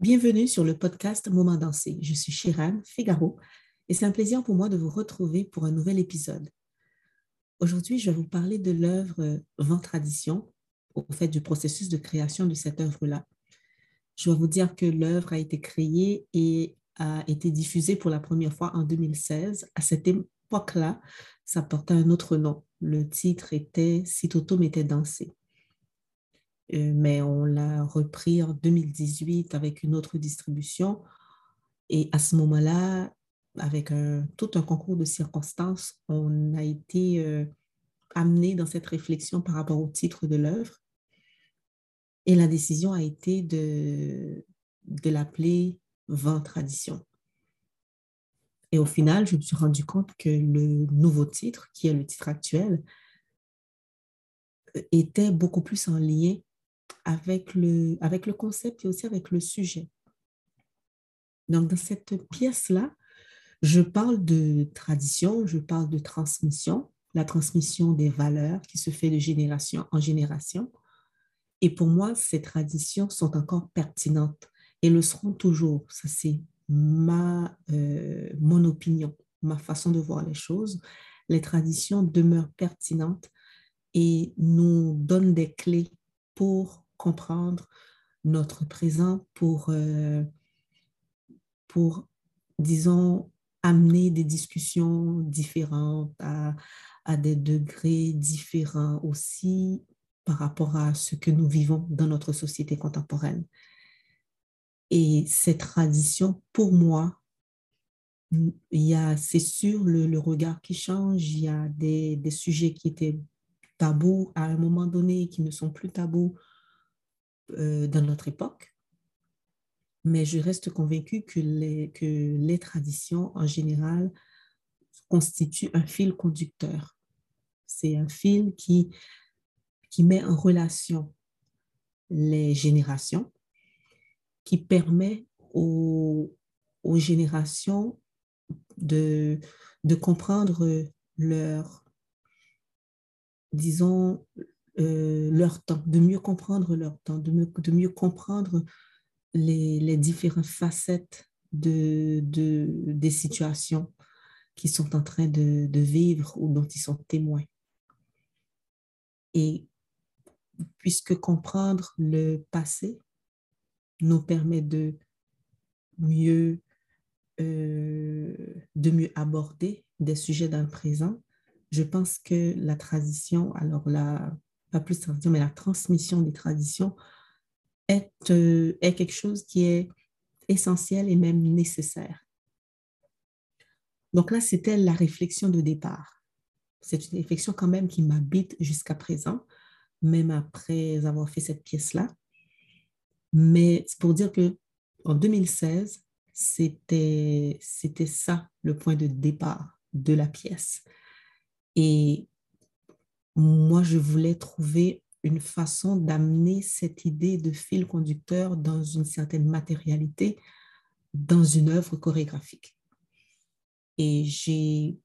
Bienvenue sur le podcast Moment dansé. Je suis Chiran Figaro et c'est un plaisir pour moi de vous retrouver pour un nouvel épisode. Aujourd'hui, je vais vous parler de l'œuvre Vent Tradition, au fait du processus de création de cette œuvre-là. Je vais vous dire que l'œuvre a été créée et a été diffusée pour la première fois en 2016. À cette époque-là, ça portait un autre nom. Le titre était Si Toto m'était dansé. Euh, mais on l'a repris en 2018 avec une autre distribution. Et à ce moment-là, avec tout un concours de circonstances, on a été euh, amené dans cette réflexion par rapport au titre de l'œuvre. Et la décision a été de, de l'appeler Vent Tradition. Et au final, je me suis rendu compte que le nouveau titre, qui est le titre actuel, était beaucoup plus en lien avec le, avec le concept et aussi avec le sujet. Donc, dans cette pièce-là, je parle de tradition, je parle de transmission, la transmission des valeurs qui se fait de génération en génération. Et pour moi, ces traditions sont encore pertinentes et le seront toujours. Ça, c'est ma, euh, mon opinion, ma façon de voir les choses. Les traditions demeurent pertinentes et nous donnent des clés pour comprendre notre présent pour, euh, pour disons, amener des discussions différentes à, à des degrés différents aussi par rapport à ce que nous vivons dans notre société contemporaine. Et ces traditions, pour moi, c'est sûr, le, regard qui change, il y a des, des, sujets qui étaient tabous à un moment donné, qui ne sont plus tabous euh, dans notre époque, mais je reste convaincue que les, que les traditions en général constituent un fil conducteur. C'est un fil qui, qui met en relation les générations, qui permet aux, aux générations de, de comprendre leur, disons, euh, leur temps, de mieux comprendre leur temps, de mieux, de mieux comprendre les, les, différentes facettes de, de, des situations qu'ils sont en train de, de, vivre ou dont ils sont témoins. Et puisque comprendre le passé nous permet de mieux, euh, de mieux aborder des sujets dans le présent, je pense que la tradition, alors la, pas plus tradition, mais la transmission des traditions est, euh, est quelque chose qui est essentiel et même nécessaire. Donc là, c'était la réflexion de départ. C'est une réflexion quand même qui m'habite jusqu'à présent, même après avoir fait cette pièce-là. Mais c'est pour dire que en 2016, c'était ça le point de départ de la pièce. Et moi, je voulais trouver une façon d'amener cette idée de fil conducteur dans une certaine matérialité dans une œuvre chorégraphique. Et j'ai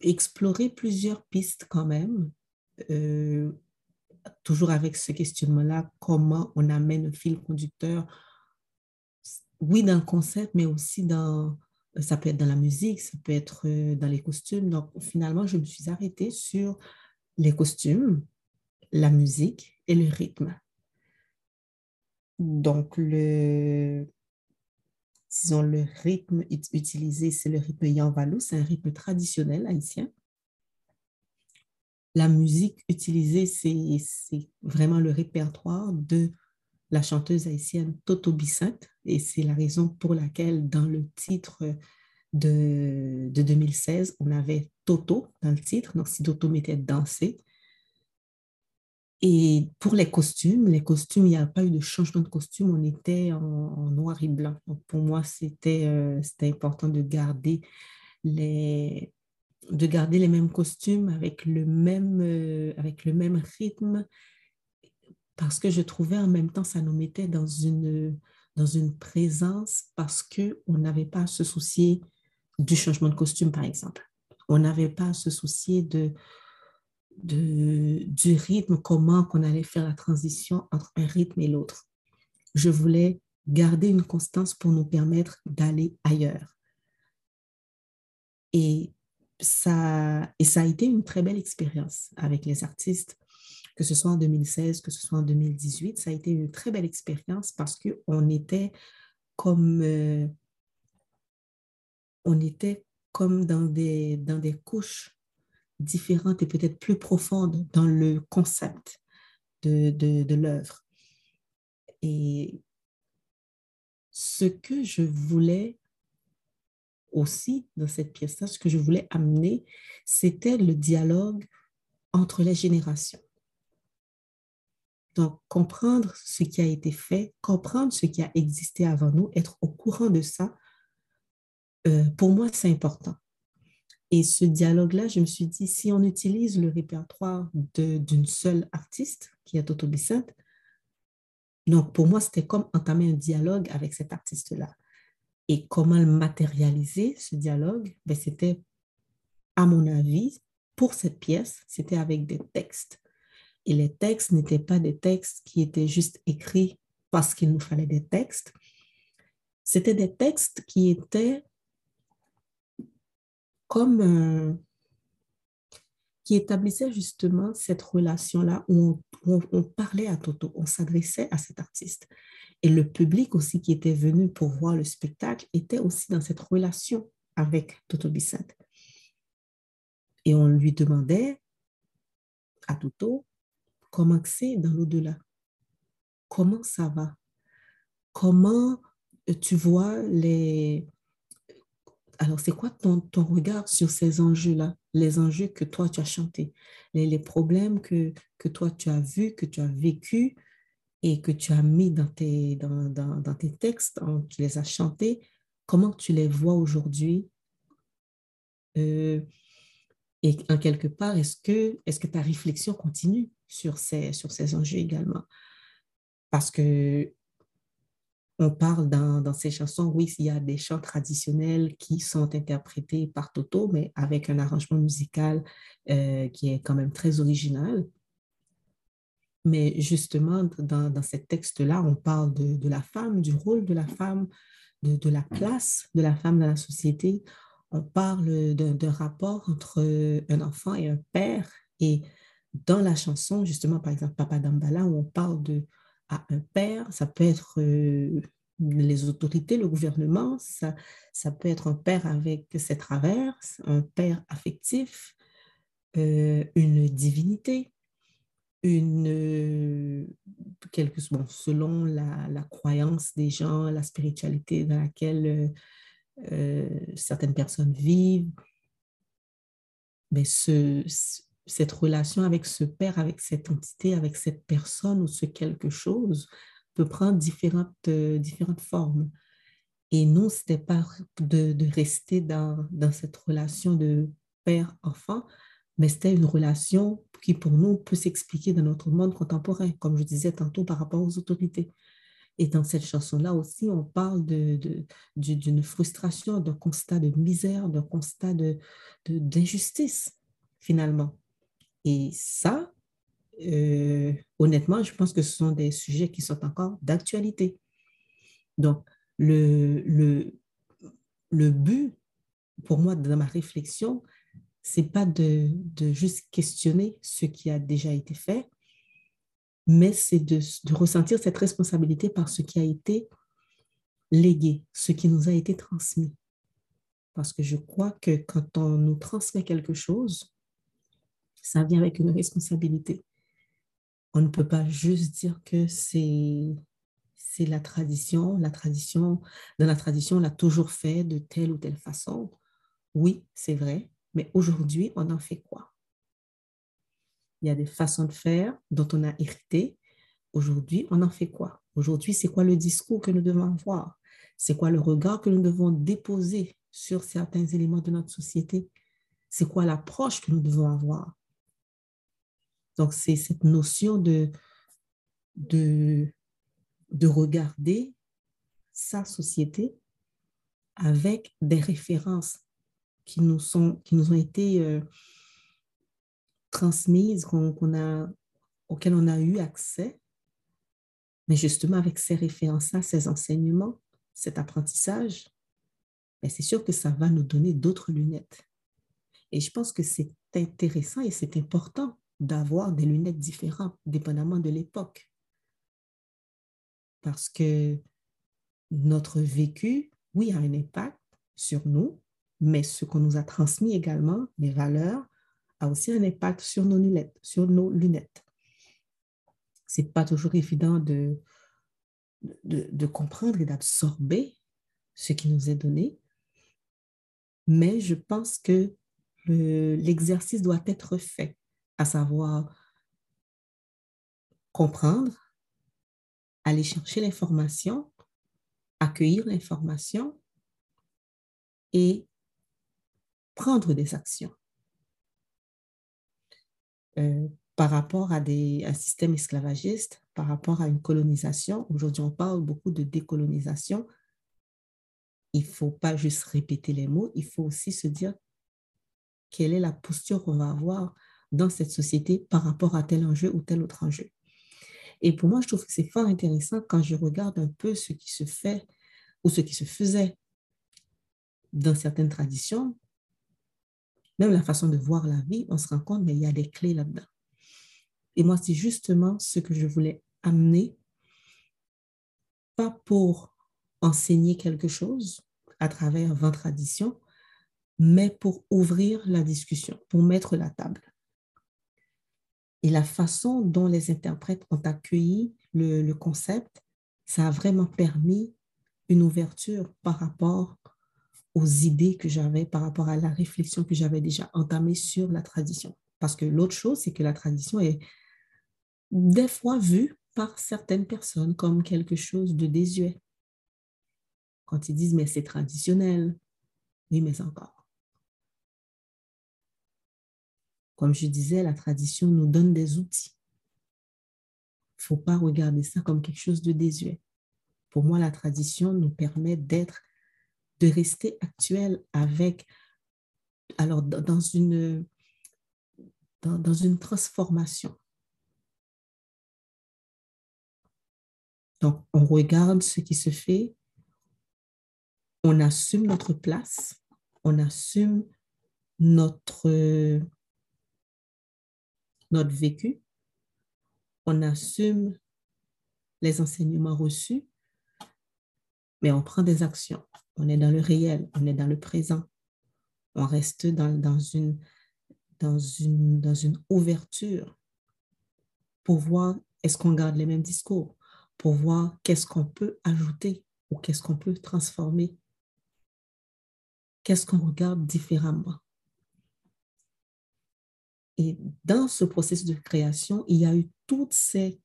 exploré plusieurs pistes quand même, euh, toujours avec ce questionnement-là, comment on amène un fil conducteur, oui, dans le concept, mais aussi dans, ça peut être dans la musique, ça peut être euh, dans les costumes. Donc, finalement, je me suis arrêtée sur les costumes, la musique et le rythme. Donc, le, disons, le rythme utilisé, c'est le rythme Yanvalou, c'est un rythme traditionnel haïtien. La musique utilisée, c'est vraiment le répertoire de la chanteuse haïtienne Toto Bissette, et c'est la raison pour laquelle dans le titre de, de 2016, on avait Toto dans le titre, donc si Toto mettait danser. Et pour les costumes, les costumes, il n'y a pas eu de changement de costume, on était en, noir et blanc. Donc pour moi, c'était euh, important de garder, les, de garder les mêmes costumes avec le même, euh, avec le même rythme, parce que je trouvais en même temps, ça nous mettait dans une, dans une présence parce qu'on n'avait pas à se soucier du changement de costume, par exemple. On n'avait pas à se soucier de, de, du rythme, comment qu'on allait faire la transition entre un rythme et l'autre. Je voulais garder une constance pour nous permettre d'aller ailleurs. Et et ça a été une très belle expérience avec les artistes, que ce soit en 2016, que ce soit en 2018. Ça a été une très belle expérience parce qu'on était comme, euh, on était comme dans des, dans des couches différentes et peut-être plus profondes dans le concept de, de l'œuvre. Et ce que je voulais aussi dans cette pièce-là, ce que je voulais amener, c'était le dialogue entre les générations. Donc, comprendre ce qui a été fait, comprendre ce qui a existé avant nous, être au courant de ça, euh, pour moi, c'est important. Et ce dialogue-là, je me suis dit, si on utilise le répertoire d'une seule artiste, qui est Toto Bissette, donc pour moi, c'était comme entamer un dialogue avec cet artiste-là. Et comment le matérialiser, ce dialogue? Ben, C'était, à mon avis, pour cette pièce, c'était avec des textes. Et les textes n'étaient pas des textes qui étaient juste écrits parce qu'il nous fallait des textes. C'était des textes qui étaient comme euh, qui établissaient justement cette relation-là où on, parlait à Toto, on s'adressait à cet artiste. Et le public aussi qui était venu pour voir le spectacle était aussi dans cette relation avec Toto Bissette. Et on lui demandait à Toto comment c'est dans l'au-delà? Comment ça va? Comment tu vois les... Alors, c'est quoi ton, ton regard sur ces enjeux-là, les enjeux que toi, tu as chantés, les, les problèmes que, que toi, tu as vus, que tu as vécus, et que tu as mis dans tes, dans, dans, dans tes textes, hein, tu les as chantés, comment tu les vois aujourd'hui? Euh, Et en quelque part, est-ce que, est que ta réflexion continue sur ces, sur ces enjeux également? Parce que on parle dans, ces chansons, oui, il y a des chants traditionnels qui sont interprétés par Toto, mais avec un arrangement musical euh, qui est quand même très original. Mais justement, dans, dans ces textes-là, on parle de, de, la femme, du rôle de la femme, de, de, la place de la femme dans la société. On parle d'un rapport entre un enfant et un père. Et dans la chanson, justement, par exemple, Papa Dambala, où on parle de à un père, ça peut être euh, les autorités, le gouvernement, ça, ça peut être un père avec ses travers, un père affectif, euh, une divinité une, euh, quelque, bon, selon la, la, croyance des gens, la spiritualité dans laquelle certaines personnes vivent, mais ce, cette relation avec ce père, avec cette entité, avec cette personne ou ce quelque chose peut prendre différentes, euh, différentes formes. Et non, ce n'était pas de, de rester dans, dans cette relation de père-enfant, mais c'était une relation qui pour nous peut s'expliquer dans notre monde contemporain, comme je disais tantôt par rapport aux autorités. Et dans cette chanson-là aussi, on parle d'une de, de, frustration, d'un constat de misère, d'un constat d'injustice, finalement. Et ça, euh, honnêtement, je pense que ce sont des sujets qui sont encore d'actualité. Donc, le, le, le but, pour moi, dans ma réflexion, c'est pas de, de, juste questionner ce qui a déjà été fait, mais c'est de, de, ressentir cette responsabilité par ce qui a été légué, ce qui nous a été transmis. Parce que je crois que quand on nous transmet quelque chose, ça vient avec une responsabilité. On ne peut pas juste dire que c'est c'est la tradition, la tradition, dans la tradition, on l'a toujours fait de telle ou telle façon. Oui, c'est vrai, mais aujourd'hui, on en fait quoi? Il y a des façons de faire dont on a hérité. Aujourd'hui, on en fait quoi? Aujourd'hui, c'est quoi le discours que nous devons avoir? C'est quoi le regard que nous devons déposer sur certains éléments de notre société? C'est quoi l'approche que nous devons avoir? Donc, c'est cette notion de, de, de regarder sa société avec des références qui nous, sont, qui nous ont été euh, transmises, qu'on, a, auxquelles on a eu accès. Mais justement, avec ces références-là, ces enseignements, cet apprentissage, ben, c'est sûr que ça va nous donner d'autres lunettes. Et je pense que c'est intéressant et c'est important d'avoir des lunettes différentes, dépendamment de l'époque. Parce que notre vécu, oui, a un impact sur nous, mais ce qu'on nous a transmis également, les valeurs, a aussi un impact sur nos lunettes. Sur nos lunettes. Ce n'est pas toujours évident de, de, de comprendre et d'absorber ce qui nous est donné, mais je pense que l'exercice doit être fait, à savoir comprendre, aller chercher l'information, accueillir l'information et prendre des actions. Euh, par rapport à des, un système esclavagiste, par rapport à une colonisation, aujourd'hui on parle beaucoup de décolonisation, il ne faut pas juste répéter les mots, il faut aussi se dire quelle est la posture qu'on va avoir dans cette société par rapport à tel enjeu ou tel autre enjeu. Et pour moi, je trouve que c'est fort intéressant quand je regarde un peu ce qui se fait ou ce qui se faisait dans certaines traditions, même la façon de voir la vie, on se rend compte, mais il y a des clés là-dedans. Et moi, c'est justement ce que je voulais amener, pas pour enseigner quelque chose à travers 20 traditions, mais pour ouvrir la discussion, pour mettre la table. Et la façon dont les interprètes ont accueilli le, concept, ça a vraiment permis une ouverture par rapport aux idées que j'avais, par rapport à la réflexion que j'avais déjà entamée sur la tradition. Parce que l'autre chose, c'est que la tradition est des fois vue par certaines personnes comme quelque chose de désuet. Quand ils disent, mais c'est traditionnel, oui, mais encore. Comme je disais, la tradition nous donne des outils. Il ne faut pas regarder ça comme quelque chose de désuet. Pour moi, la tradition nous permet d'être, de rester actuel avec, alors dans une, dans, dans une transformation. Donc, on regarde ce qui se fait, on assume notre place, on assume notre, notre vécu, on assume les enseignements reçus, mais on prend des actions. On est dans le réel, on est dans le présent. On reste dans, une, dans, une, dans une ouverture pour voir est-ce qu'on garde les mêmes discours, pour voir qu'est-ce qu'on peut ajouter ou qu'est-ce qu'on peut transformer, qu'est-ce qu'on regarde différemment? Et dans ce processus de création, il y a eu toutes ces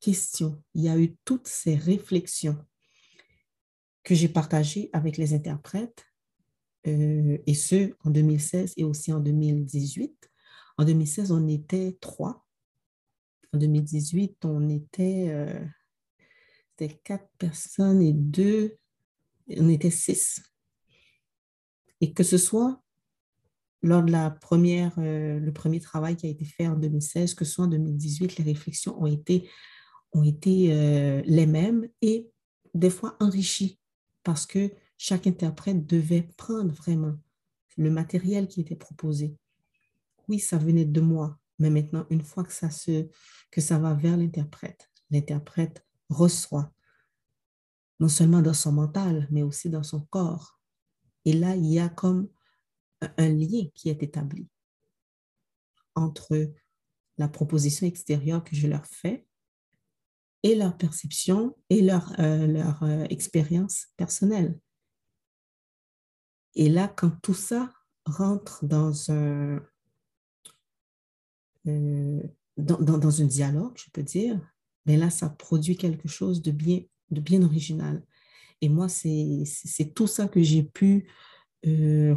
questions, il y a eu toutes ces réflexions que j'ai partagées avec les interprètes, euh, et ce, en 2016 et aussi en 2018. En 2016, on était trois. En 2018, on était, euh, quatre personnes et deux, on était six. Et que ce soit lors de la première, euh, le premier travail qui a été fait en 2016, que ce soit en 2018, les réflexions ont été, ont été euh, les mêmes et des fois enrichies parce que chaque interprète devait prendre vraiment le matériel qui était proposé. Oui, ça venait de moi, mais maintenant, une fois que ça, se, que ça va vers l'interprète, l'interprète reçoit, non seulement dans son mental, mais aussi dans son corps. Et là, il y a comme un lien qui est établi entre la proposition extérieure que je leur fais et leur perception et leur, euh, leur euh, expérience personnelle. Et là, quand tout ça rentre dans un, euh, dans, dans, un dialogue, je peux dire, mais ben là, ça produit quelque chose de bien, de bien original. Et moi, c'est tout ça que j'ai pu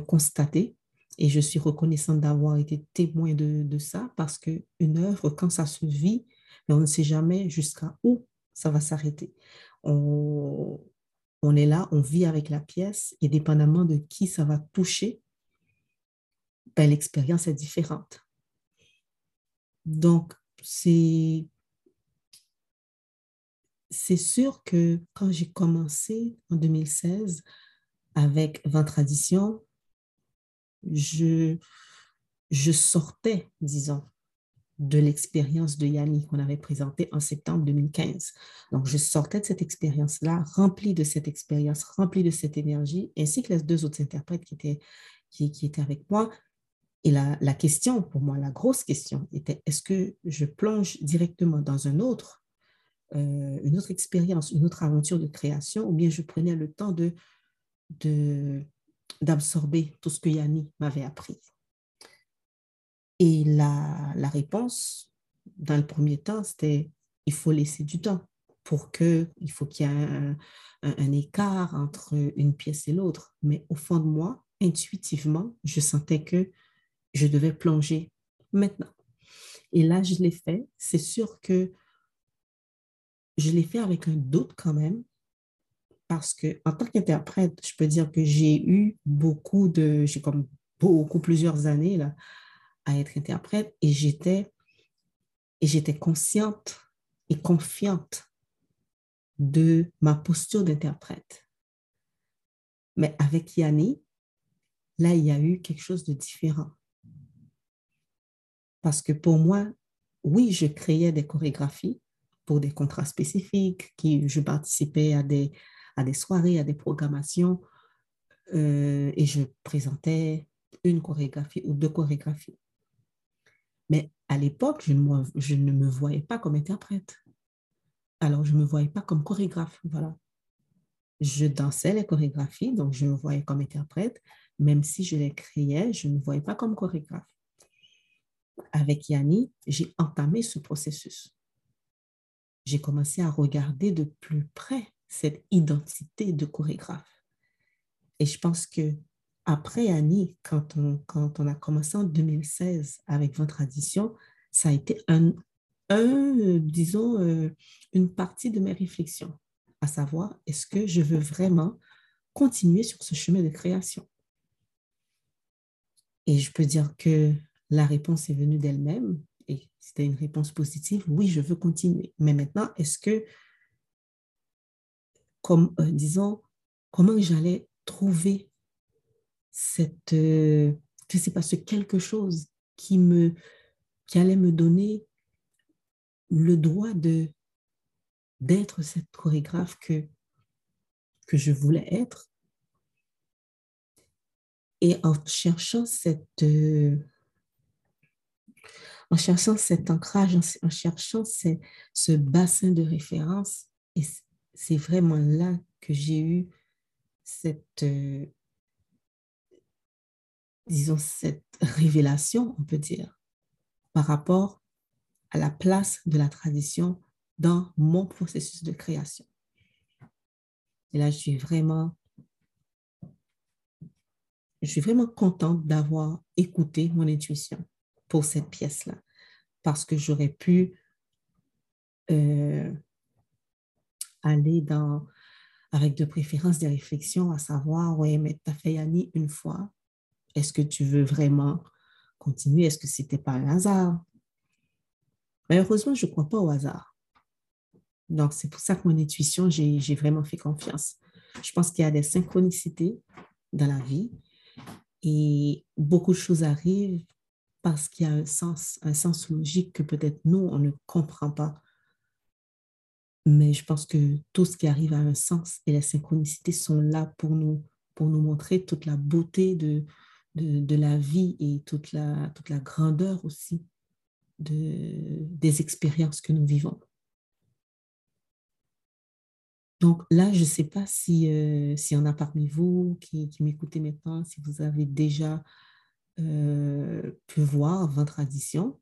constater et je suis reconnaissante d'avoir été témoin de, de ça parce qu'une œuvre, quand ça se vit, mais on ne sait jamais jusqu'à où ça va s'arrêter. On, on est là, on vit avec la pièce et dépendamment de qui ça va toucher, ben, l'expérience est différente. Donc, c'est c'est sûr que quand j'ai commencé en 2016 avec 20 traditions, je, je sortais, disons, de l'expérience de Yannick qu'on avait présentée en septembre 2015. Donc, je sortais de cette expérience-là, remplie de cette expérience, remplie de cette énergie, ainsi que les deux autres interprètes qui étaient, qui étaient avec moi. Et la, la, question, pour moi, la grosse question était, est-ce que je plonge directement dans un autre euh, une autre expérience, une autre aventure de création, ou bien je prenais le temps de, d'absorber tout ce que Yanni m'avait appris. Et la, la réponse, dans le premier temps, c'était il faut laisser du temps pour que, il faut qu'il y ait un, un, écart entre une pièce et l'autre. Mais au fond de moi, intuitivement, je sentais que je devais plonger maintenant. Et là, je l'ai fait. C'est sûr que je l'ai fait avec un doute quand même, parce que en tant qu'interprète, je peux dire que j'ai eu beaucoup de, j'ai comme beaucoup plusieurs années là, à être interprète et j'étais et j'étais consciente et confiante de ma posture d'interprète. Mais avec Yanni, là, il y a eu quelque chose de différent. Parce que pour moi, oui, je créais des chorégraphies, pour des contrats spécifiques, qui, je participais à des, à des soirées, à des programmations, euh, et je présentais une chorégraphie ou deux chorégraphies. Mais à l'époque, je, ne me voyais pas comme interprète. Alors, je ne me voyais pas comme chorégraphe. Voilà. Je dansais les chorégraphies, donc je me voyais comme interprète. Même si je les créais, je ne me voyais pas comme chorégraphe. Avec Yanni, j'ai entamé ce processus j'ai commencé à regarder de plus près cette identité de chorégraphe. Et je pense que après Annie, quand on, quand on a commencé en 2016 avec 20 traditions, ça a été un, un disons, euh, une partie de mes réflexions, à savoir, est-ce que je veux vraiment continuer sur ce chemin de création? Et je peux dire que la réponse est venue d'elle-même et c'était une réponse positive, oui, je veux continuer. Mais maintenant, est-ce que, comme, euh, disons, comment j'allais trouver cette, euh, je sais pas, ce quelque chose qui, me, qui allait me donner le droit de d'être cette chorégraphe que, que je voulais être. Et en cherchant cette, euh, en cherchant cet ancrage, en, cherchant ce bassin de référence. C'est vraiment là que j'ai eu cette, euh, disons, cette révélation, on peut dire, par rapport à la place de la tradition dans mon processus de création. Et là, je suis vraiment, je suis vraiment contente d'avoir écouté mon intuition pour cette pièce-là, parce que j'aurais pu euh, aller dans, avec de préférence des réflexions à savoir, oui, mais tu as fait Yanni une fois, est-ce que tu veux vraiment continuer? Est-ce que c'était pas un hasard? Mais heureusement, je ne crois pas au hasard. Donc, c'est pour ça que mon intuition, j'ai vraiment fait confiance. Je pense qu'il y a des synchronicités dans la vie et beaucoup de choses arrivent parce qu'il y a un sens, un sens logique que peut-être nous, on ne comprend pas. Mais je pense que tout ce qui arrive a un sens et les synchronicités sont là pour nous, pour nous montrer toute la beauté de, de, de la vie et toute la, toute la grandeur aussi de, des expériences que nous vivons. Donc là, je ne sais pas si, euh, s'il y en a parmi vous qui, qui m'écoutez maintenant, si vous avez déjà euh, pu voir 20 traditions,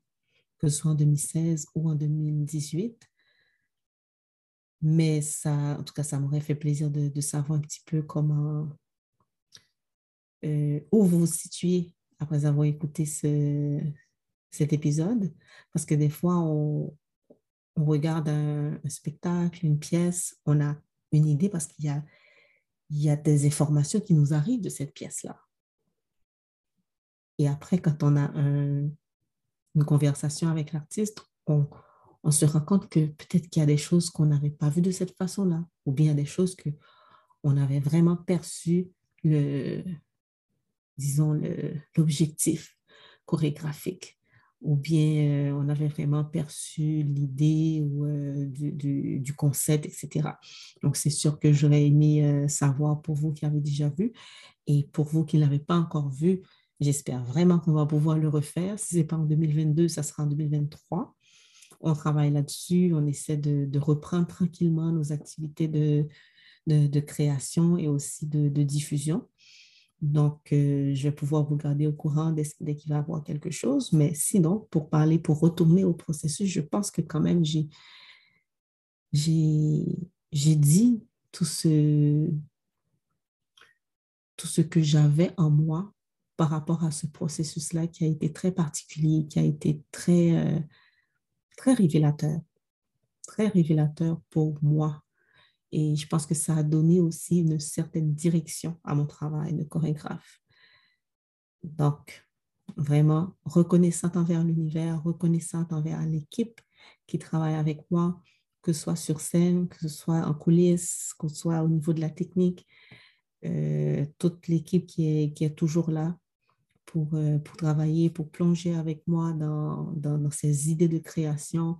que ce soit en 2016 ou en 2018. Mais ça, en tout cas, ça m'aurait fait plaisir de, savoir un petit peu comment, euh, où vous vous situez après avoir écouté ce, cet épisode. Parce que des fois, on, on regarde un, un, spectacle, une pièce, on a une idée parce qu'il y a, il y a des informations qui nous arrivent de cette pièce-là. Et après, quand on a une conversation avec l'artiste, on, on se rend compte que peut-être qu'il y a des choses qu'on n'avait pas vues de cette façon-là, ou bien des choses que on avait vraiment perçu le, disons, l'objectif chorégraphique, ou bien euh, on avait vraiment perçu l'idée euh, du, du, concept, etc. Donc, c'est sûr que j'aurais aimé euh, savoir pour vous qui avez déjà vu, et pour vous qui ne l'avez pas encore vu, j'espère vraiment qu'on va pouvoir le refaire. Si ce n'est pas en 2022, ça sera en 2023 on travaille là-dessus, on essaie de, reprendre tranquillement nos activités de, de, création et aussi de, diffusion. Donc, euh, je vais pouvoir vous garder au courant dès, qu'il va y avoir quelque chose. Mais sinon, pour parler, pour retourner au processus, je pense que quand même, j'ai, dit tout ce, tout ce que j'avais en moi par rapport à ce processus-là qui a été très particulier, qui a été très, euh, très révélateur, très révélateur pour moi. Et je pense que ça a donné aussi une certaine direction à mon travail de chorégraphe. Donc, vraiment reconnaissante envers l'univers, reconnaissante envers l'équipe qui travaille avec moi, que ce soit sur scène, que ce soit en coulisses, que ce soit au niveau de la technique, euh, toute l'équipe qui est, qui est toujours là pour, euh, pour travailler, pour plonger avec moi dans, ces idées de création,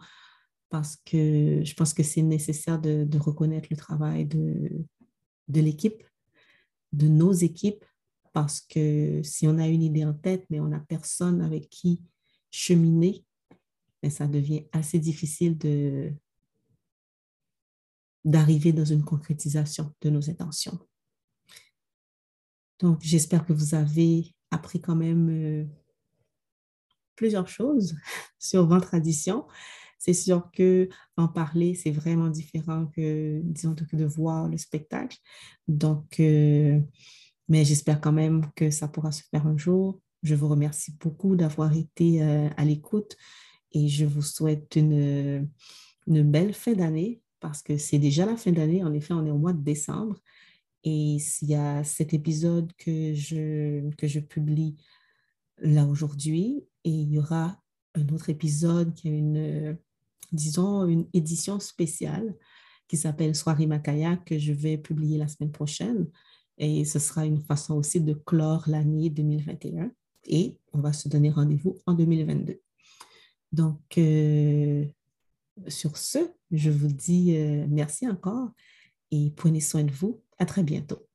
parce que je pense que c'est nécessaire de, reconnaître le travail de, l'équipe, de nos équipes, parce que si on a une idée en tête, mais on n'a personne avec qui cheminer, ben, ça devient assez difficile d'arriver dans une concrétisation de nos intentions. Donc, j'espère que vous avez appris quand même euh, plusieurs choses sur 20 traditions. C'est sûr que en parler, c'est vraiment différent que, disons, de voir le spectacle. Donc, euh, mais j'espère quand même que ça pourra se faire un jour. Je vous remercie beaucoup d'avoir été euh, à l'écoute et je vous souhaite une belle fin d'année parce que c'est déjà la fin d'année. En effet, on est au mois de décembre. Et s'il y a cet épisode que je, que je publie là aujourd'hui, et il y aura un autre épisode qui est une, disons, une édition spéciale qui s'appelle Soirée Makaya que je vais publier la semaine prochaine. Et ce sera une façon aussi de clore l'année 2021. Et on va se donner rendez-vous en 2022. Donc, euh, sur ce, je vous dis euh, merci encore et prenez soin de vous. À très bientôt.